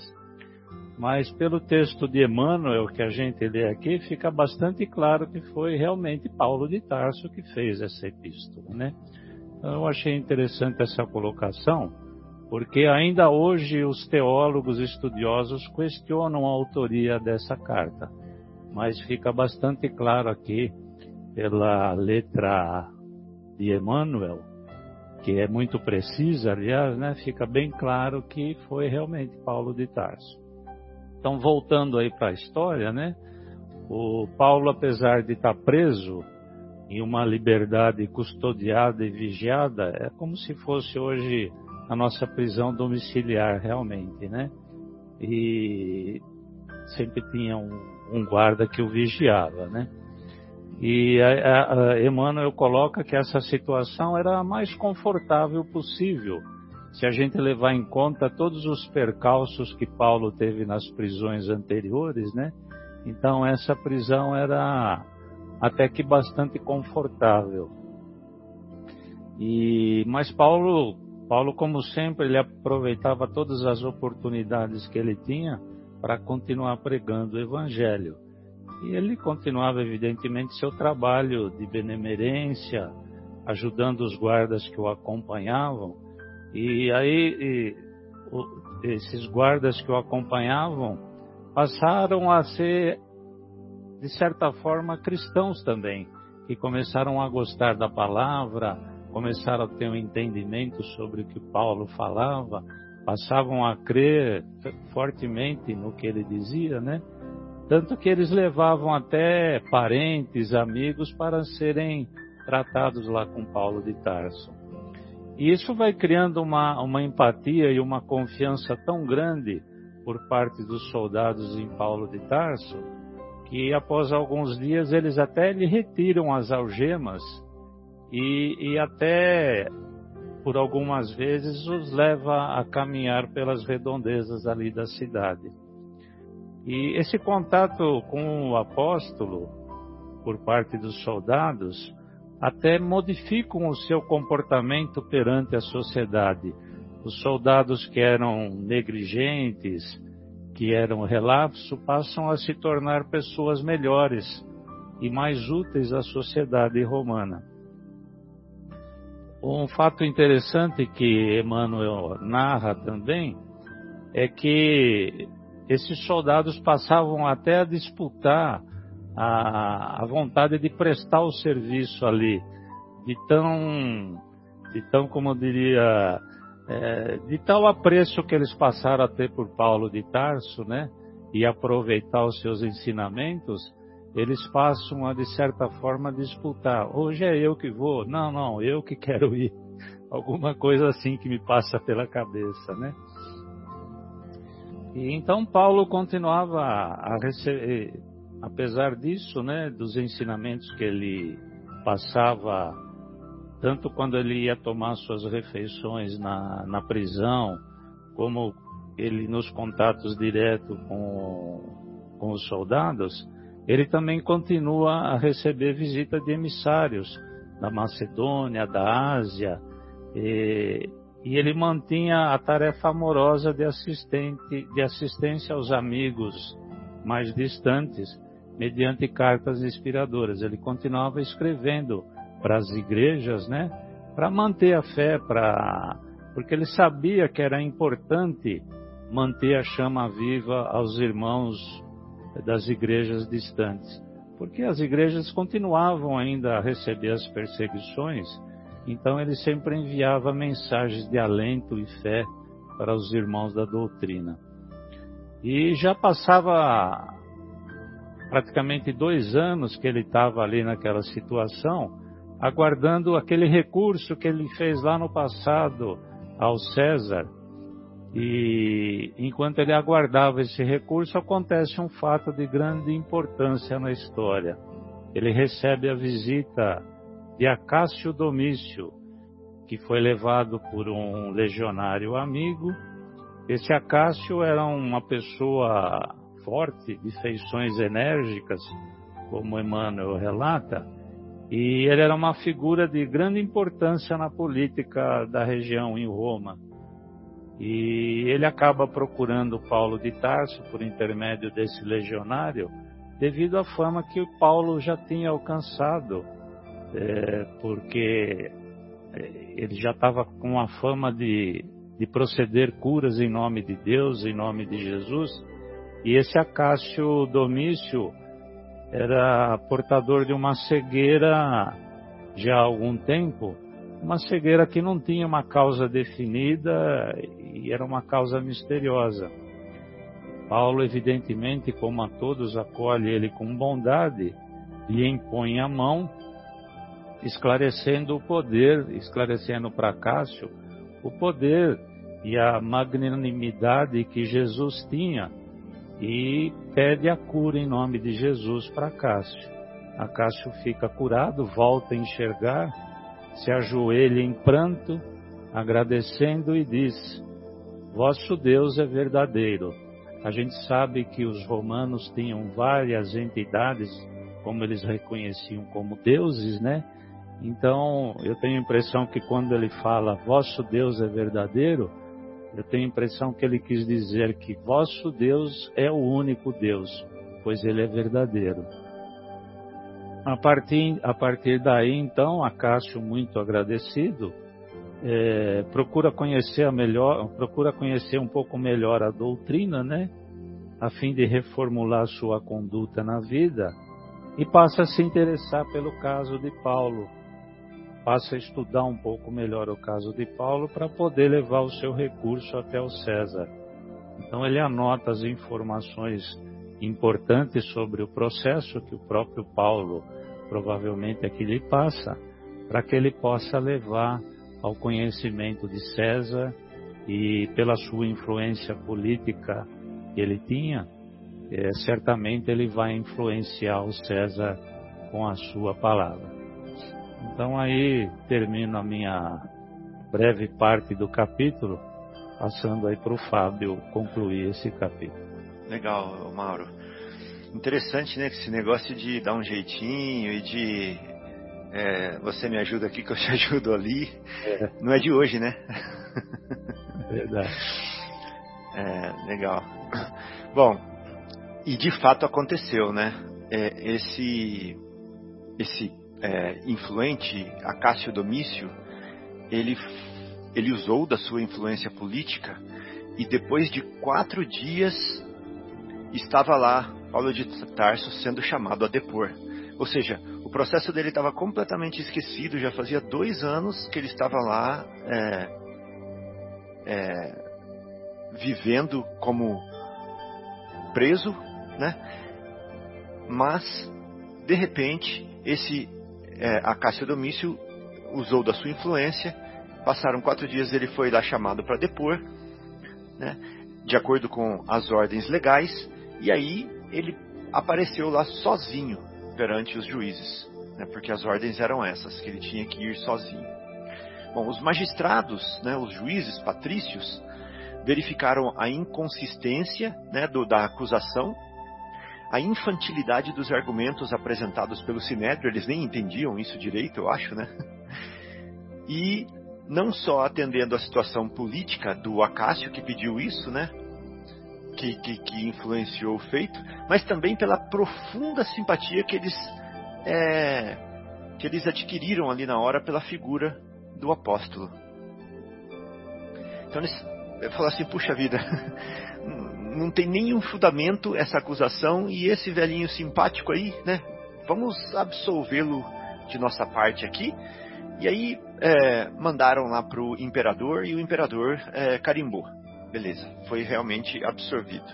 Mas pelo texto de Emmanuel que a gente lê aqui, fica bastante claro que foi realmente Paulo de Tarso que fez essa epístola, né? Então eu achei interessante essa colocação, porque ainda hoje os teólogos estudiosos questionam a autoria dessa carta, mas fica bastante claro aqui pela letra de Emmanuel, que é muito precisa, aliás, né, fica bem claro que foi realmente Paulo de Tarso. Então, voltando aí para a história, né, o Paulo, apesar de estar preso em uma liberdade custodiada e vigiada, é como se fosse hoje a nossa prisão domiciliar realmente, né? E sempre tinha um, um guarda que o vigiava, né? E a, a, a Emmanuel coloca que essa situação era a mais confortável possível, se a gente levar em conta todos os percalços que Paulo teve nas prisões anteriores, né? Então essa prisão era até que bastante confortável. E mas Paulo Paulo, como sempre, ele aproveitava todas as oportunidades que ele tinha para continuar pregando o Evangelho. E ele continuava, evidentemente, seu trabalho de benemerência, ajudando os guardas que o acompanhavam. E aí, e, o, esses guardas que o acompanhavam passaram a ser, de certa forma, cristãos também, que começaram a gostar da palavra, começaram a ter um entendimento sobre o que Paulo falava, passavam a crer fortemente no que ele dizia, né? Tanto que eles levavam até parentes, amigos para serem tratados lá com Paulo de Tarso. E isso vai criando uma, uma empatia e uma confiança tão grande por parte dos soldados em Paulo de Tarso, que após alguns dias eles até lhe retiram as algemas e, e até por algumas vezes os leva a caminhar pelas redondezas ali da cidade. E esse contato com o apóstolo por parte dos soldados até modificam o seu comportamento perante a sociedade. Os soldados que eram negligentes, que eram relapso, passam a se tornar pessoas melhores e mais úteis à sociedade romana. Um fato interessante que Emmanuel narra também é que esses soldados passavam até a disputar a, a vontade de prestar o serviço ali, de tão, de tão como eu diria, é, de tal apreço que eles passaram a ter por Paulo de Tarso, né? E aproveitar os seus ensinamentos, eles passam a, de certa forma, disputar. Hoje é eu que vou. Não, não, eu que quero ir. Alguma coisa assim que me passa pela cabeça, né? E então Paulo continuava a receber, apesar disso, né, dos ensinamentos que ele passava, tanto quando ele ia tomar suas refeições na, na prisão, como ele nos contatos diretos com, com os soldados, ele também continua a receber visita de emissários da Macedônia, da Ásia, e, e ele mantinha a tarefa amorosa de, assistente, de assistência aos amigos mais distantes, mediante cartas inspiradoras. Ele continuava escrevendo para as igrejas, né, para manter a fé, para porque ele sabia que era importante manter a chama viva aos irmãos das igrejas distantes, porque as igrejas continuavam ainda a receber as perseguições, então ele sempre enviava mensagens de alento e fé para os irmãos da doutrina. E já passava praticamente dois anos que ele estava ali naquela situação, aguardando aquele recurso que ele fez lá no passado ao César e enquanto ele aguardava esse recurso, acontece um fato de grande importância na história. Ele recebe a visita de Acácio Domício, que foi levado por um legionário amigo Esse Acácio era uma pessoa forte, de feições enérgicas, como Emmanuel relata, e ele era uma figura de grande importância na política da região em Roma. E ele acaba procurando Paulo de Tarso por intermédio desse legionário, devido à fama que Paulo já tinha alcançado, é, porque é, ele já estava com a fama de, de proceder curas em nome de Deus, em nome de Jesus, e esse Acácio Domício era portador de uma cegueira já há algum tempo, uma cegueira que não tinha uma causa definida e era uma causa misteriosa. Paulo, evidentemente, como a todos, acolhe ele com bondade, lhe impõe a mão, esclarecendo o poder, esclarecendo para Cássio o poder e a magnanimidade que Jesus tinha e pede a cura em nome de Jesus para Cássio. A Cássio fica curado, volta a enxergar, se ajoelha em pranto, agradecendo e diz: Vosso Deus é verdadeiro. A gente sabe que os romanos tinham várias entidades, como eles reconheciam como deuses, né? Então, eu tenho a impressão que quando ele fala vosso Deus é verdadeiro, eu tenho a impressão que ele quis dizer que vosso Deus é o único Deus, pois ele é verdadeiro. A partir, a partir daí, então, Acácio, muito agradecido, é, procura conhecer a melhor, procura conhecer um pouco melhor a doutrina, né? A fim de reformular sua conduta na vida e passa a se interessar pelo caso de Paulo, passa a estudar um pouco melhor o caso de Paulo para poder levar o seu recurso até o César. Então ele anota as informações importantes sobre o processo que o próprio Paulo provavelmente aqui lhe passa, para que ele possa levar ao conhecimento de César e pela sua influência política que ele tinha, é, certamente ele vai influenciar o César com a sua palavra. Então aí termino a minha breve parte do capítulo, passando aí para o Fábio concluir esse capítulo. Legal, Mauro. Interessante, né? Esse negócio de dar um jeitinho e de é, você me ajuda aqui que eu te ajudo ali. É. Não é de hoje, né? Verdade. É, legal. Bom, e de fato aconteceu, né? É, esse, esse é, influente, Acácio Domício, ele, ele usou da sua influência política e depois de quatro dias estava lá Paulo de Tarso sendo chamado a depor. Ou seja, o processo dele estava completamente esquecido, já fazia dois anos que ele estava lá é, é, vivendo como preso, né? Mas, de repente, esse é, a Cássio Domício usou da sua influência. Passaram quatro dias, ele foi lá chamado para depor, né, de acordo com as ordens legais, e aí ele apareceu lá sozinho perante os juízes, né, porque as ordens eram essas, que ele tinha que ir sozinho. Bom, os magistrados, né, os juízes patrícios, verificaram a inconsistência né, do, da acusação a infantilidade dos argumentos apresentados pelo Sinédrio, eles nem entendiam isso direito, eu acho, né? E não só atendendo à situação política do Acácio que pediu isso, né? Que, que, que influenciou o feito, mas também pela profunda simpatia que eles, é, que eles adquiriram ali na hora pela figura do apóstolo. Então eles falaram assim: puxa vida, não tem nenhum fundamento essa acusação e esse velhinho simpático aí, né? Vamos absolvê-lo de nossa parte aqui. E aí é, mandaram lá para o imperador e o imperador é, carimbou. Beleza, foi realmente absorvido.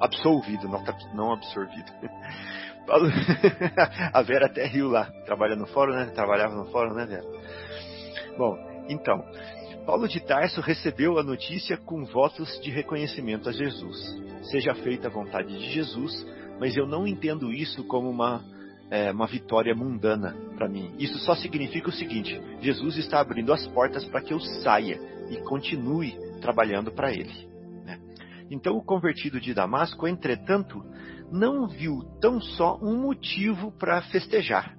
Absolvido, não, não absorvido. A Vera até riu lá, trabalha no fórum, né? Trabalhava no fórum, né, Vera? Bom, então, Paulo de Tarso recebeu a notícia com votos de reconhecimento a Jesus. Seja feita a vontade de Jesus, mas eu não entendo isso como uma, é, uma vitória mundana para mim. Isso só significa o seguinte: Jesus está abrindo as portas para que eu saia e continue trabalhando para Ele. Né? Então o convertido de Damasco, entretanto, não viu tão só um motivo para festejar,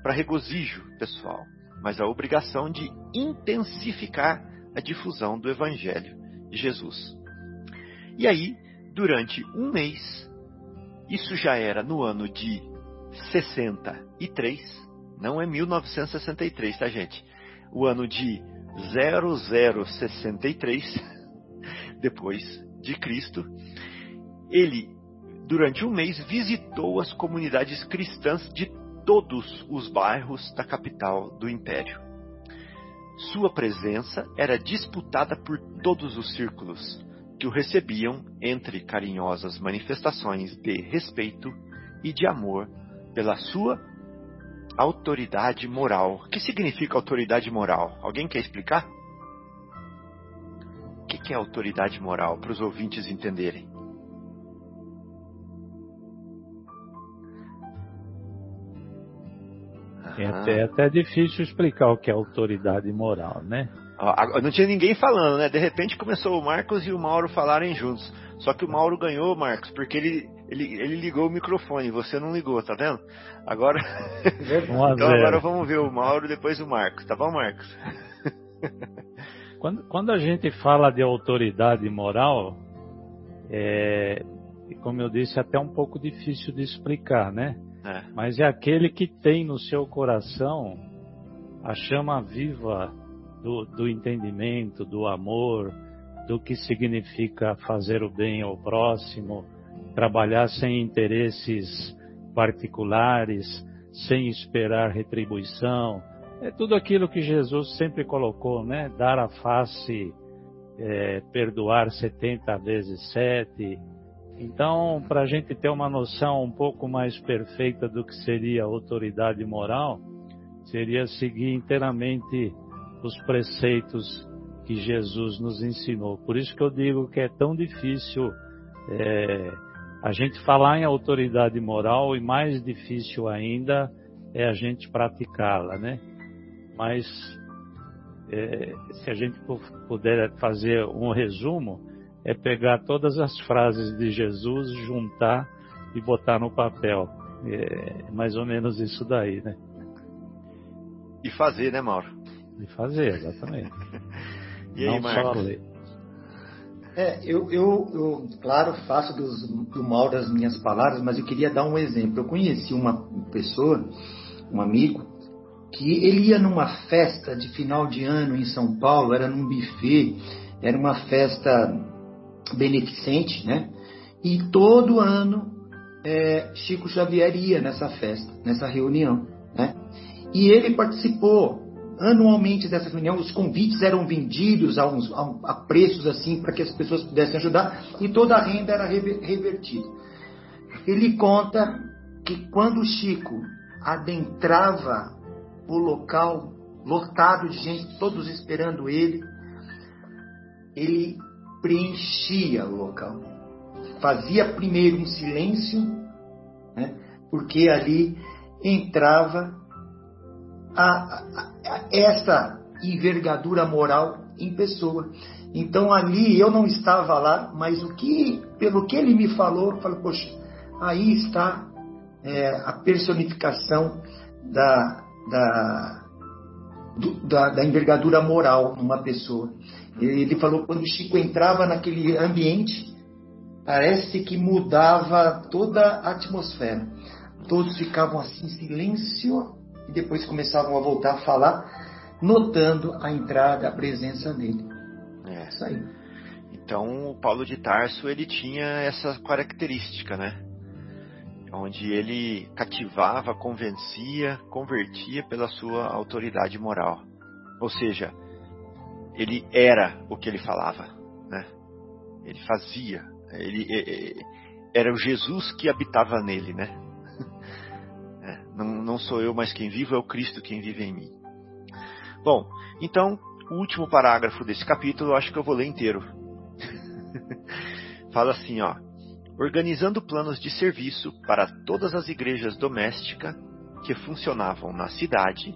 para regozijo pessoal, mas a obrigação de intensificar a difusão do Evangelho de Jesus. E aí, durante um mês, isso já era no ano de 63, não é 1963, tá, gente? O ano de 0063 depois de Cristo, ele durante um mês visitou as comunidades cristãs de todos os bairros da capital do império. Sua presença era disputada por todos os círculos, que o recebiam entre carinhosas manifestações de respeito e de amor pela sua autoridade moral. O que significa autoridade moral? Alguém quer explicar? O que é autoridade moral para os ouvintes entenderem? É até, até difícil explicar o que é autoridade moral, né? Não tinha ninguém falando, né? De repente começou o Marcos e o Mauro falarem juntos. Só que o Mauro ganhou, Marcos, porque ele, ele, ele ligou o microfone, você não ligou, tá vendo? Agora. então agora vamos ver o Mauro e depois o Marcos, tá bom, Marcos? quando, quando a gente fala de autoridade moral, é, como eu disse, é até um pouco difícil de explicar, né? É. Mas é aquele que tem no seu coração a chama viva do, do entendimento, do amor, do que significa fazer o bem ao próximo, trabalhar sem interesses particulares, sem esperar retribuição. É tudo aquilo que Jesus sempre colocou, né? Dar a face, é, perdoar 70 vezes 7. Então, para a gente ter uma noção um pouco mais perfeita do que seria autoridade moral, seria seguir inteiramente os preceitos que Jesus nos ensinou. Por isso que eu digo que é tão difícil é, a gente falar em autoridade moral e mais difícil ainda é a gente praticá-la, né? Mas é, se a gente puder fazer um resumo, é pegar todas as frases de Jesus, juntar e botar no papel. É mais ou menos isso daí, né? E fazer, né, Mauro? De fazer, exatamente. e aí, Não Marcos? É, eu, eu, eu, claro, faço dos, do mal das minhas palavras, mas eu queria dar um exemplo. Eu conheci uma pessoa, um amigo, que ele ia numa festa de final de ano em São Paulo, era num buffet, era uma festa beneficente, né? E todo ano é, Chico Xavier ia nessa festa, nessa reunião, né? E ele participou anualmente dessa reunião, os convites eram vendidos a, uns, a, preços assim para que as pessoas pudessem ajudar e toda a renda era revertida. Ele conta que quando Chico adentrava o local lotado de gente, todos esperando ele, ele preenchia o local. Fazia primeiro um silêncio, né, porque ali entrava a essa envergadura moral em pessoa. Então ali eu não estava lá, mas o que, pelo que ele me falou, eu falei, poxa, aí está é, a personificação da, da, do, da, da, envergadura moral numa pessoa. Ele falou quando o Chico entrava naquele ambiente, parece que mudava toda a atmosfera. Todos ficavam assim, silêncio, e depois começavam a voltar a falar, notando a entrada, a presença dele. É. Isso aí. Então, o Paulo de Tarso, ele tinha essa característica, né? Onde ele cativava, convencia, convertia pela sua autoridade moral. Ou seja, ele era o que ele falava, né? Ele fazia, ele era o Jesus que habitava nele, né? Não, não sou eu mais quem vivo, é o Cristo quem vive em mim. Bom, então, o último parágrafo desse capítulo, acho que eu vou ler inteiro. Fala assim, ó. Organizando planos de serviço para todas as igrejas domésticas que funcionavam na cidade.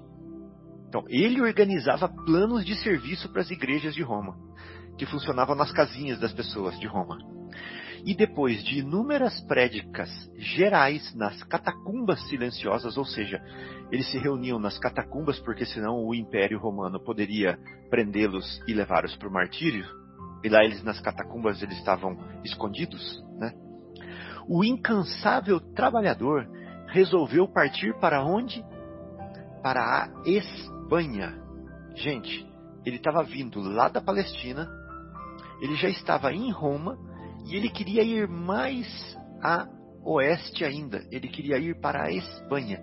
Então, ele organizava planos de serviço para as igrejas de Roma, que funcionavam nas casinhas das pessoas de Roma. E depois de inúmeras prédicas gerais nas catacumbas silenciosas, ou seja, eles se reuniam nas catacumbas porque senão o Império Romano poderia prendê-los e levá-los para o martírio, e lá eles nas catacumbas eles estavam escondidos, né? O incansável trabalhador resolveu partir para onde? Para a Espanha. Gente, ele estava vindo lá da Palestina, ele já estava em Roma e ele queria ir mais a oeste ainda, ele queria ir para a Espanha.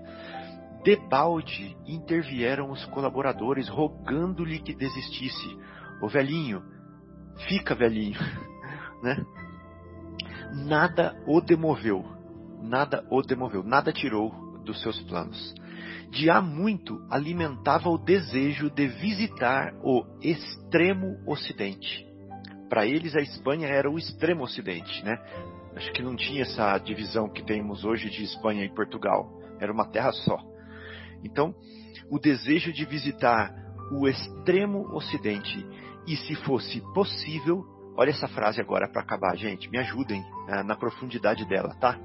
Debalde intervieram os colaboradores rogando-lhe que desistisse. O velhinho, fica velhinho, né? Nada o demoveu, nada o demoveu, nada tirou dos seus planos. De há muito alimentava o desejo de visitar o extremo ocidente. Para eles a Espanha era o extremo ocidente, né? Acho que não tinha essa divisão que temos hoje de Espanha e Portugal. Era uma terra só. Então, o desejo de visitar o extremo ocidente e se fosse possível, olha essa frase agora para acabar, gente, me ajudem uh, na profundidade dela, tá?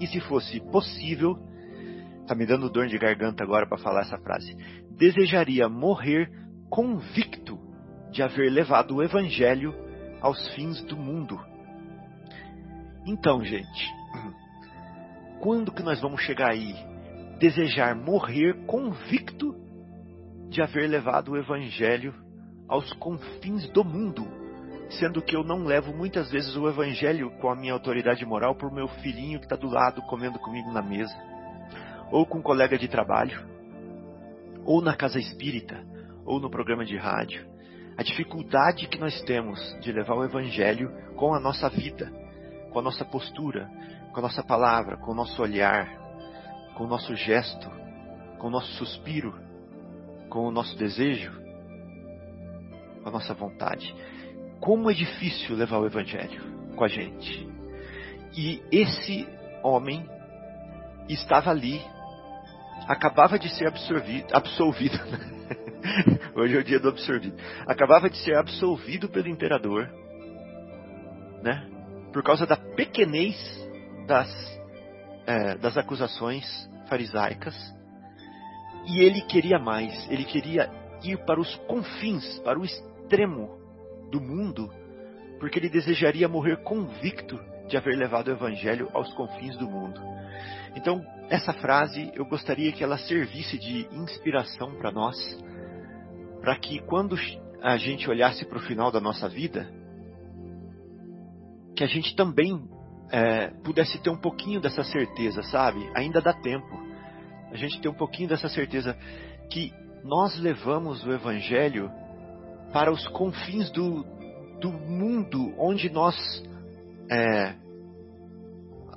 E se fosse possível, tá me dando dor de garganta agora para falar essa frase. Desejaria morrer convicto de haver levado o evangelho aos fins do mundo. Então, gente, quando que nós vamos chegar aí? Desejar morrer convicto de haver levado o evangelho aos confins do mundo, sendo que eu não levo muitas vezes o evangelho com a minha autoridade moral para o meu filhinho que está do lado comendo comigo na mesa, ou com um colega de trabalho, ou na casa espírita, ou no programa de rádio. A dificuldade que nós temos de levar o evangelho com a nossa vida, com a nossa postura, com a nossa palavra, com o nosso olhar, com o nosso gesto, com o nosso suspiro, com o nosso desejo, com a nossa vontade. Como é difícil levar o Evangelho com a gente. E esse homem estava ali, acabava de ser absorvido, absolvido. Hoje é o dia do absorvido. Acabava de ser absolvido pelo imperador, né? Por causa da pequenez das, é, das acusações farisaicas. E ele queria mais, ele queria ir para os confins, para o extremo do mundo, porque ele desejaria morrer convicto de haver levado o evangelho aos confins do mundo. Então, essa frase eu gostaria que ela servisse de inspiração para nós, para que quando a gente olhasse para o final da nossa vida, que a gente também é, pudesse ter um pouquinho dessa certeza, sabe? Ainda dá tempo. A gente ter um pouquinho dessa certeza que nós levamos o Evangelho para os confins do, do mundo onde nós é,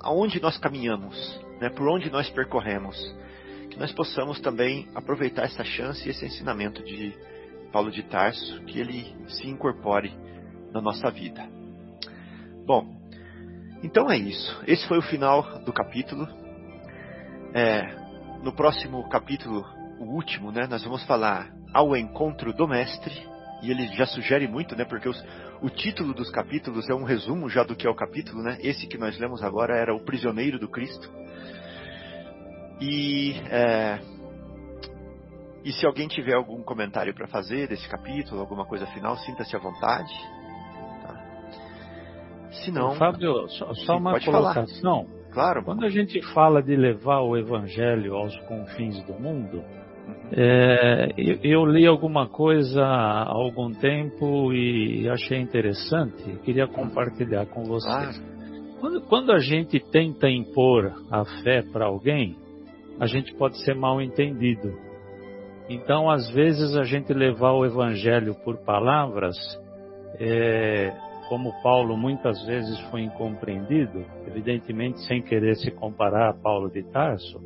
aonde nós caminhamos, né, por onde nós percorremos, que nós possamos também aproveitar essa chance e esse ensinamento de Paulo de Tarso, que ele se incorpore na nossa vida. Bom, então é isso. Esse foi o final do capítulo. É, no próximo capítulo, o último, né, nós vamos falar ao encontro do mestre e ele já sugere muito, né? Porque os, o título dos capítulos é um resumo já do que é o capítulo, né? Esse que nós lemos agora era o prisioneiro do Cristo. E é, e se alguém tiver algum comentário para fazer desse capítulo, alguma coisa final, sinta-se à vontade. Tá? Se não, Fábio, só, só uma colocação. Falar. Claro. Quando a gente fala de levar o evangelho aos confins do mundo, é, eu, li alguma coisa há algum tempo e achei interessante, queria compartilhar com você. Quando, quando a gente tenta impor a fé para alguém, a gente pode ser mal entendido. Então, às vezes, a gente levar o evangelho por palavras, é, como Paulo muitas vezes foi incompreendido, evidentemente sem querer se comparar a Paulo de Tarso,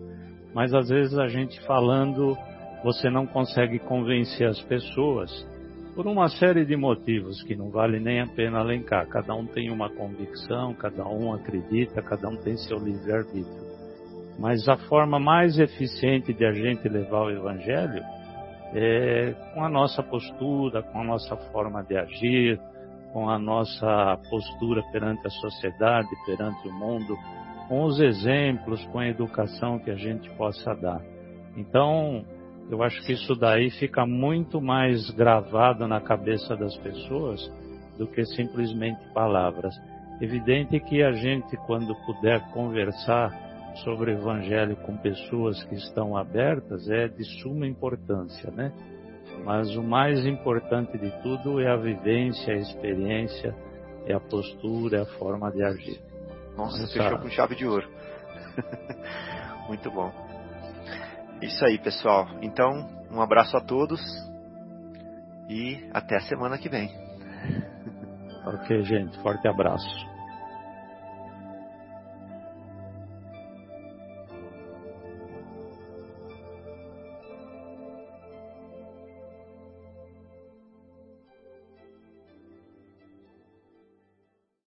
mas às vezes a gente falando você não consegue convencer as pessoas por uma série de motivos que não vale nem a pena elencar. Cada um tem uma convicção, cada um acredita, cada um tem seu livre-arbítrio. Mas a forma mais eficiente de a gente levar o Evangelho é com a nossa postura, com a nossa forma de agir, com a nossa postura perante a sociedade, perante o mundo, com os exemplos, com a educação que a gente possa dar. Então, eu acho que isso daí fica muito mais gravado na cabeça das pessoas do que simplesmente palavras. Evidente que a gente, quando puder conversar sobre o Evangelho com pessoas que estão abertas, é de suma importância, né? Mas o mais importante de tudo é a vivência, a experiência, é a postura, é a forma de agir. Nossa, Essa... fechou com chave de ouro. Muito bom. Isso aí, pessoal. Então, um abraço a todos e até a semana que vem. Ok, gente. Forte abraço.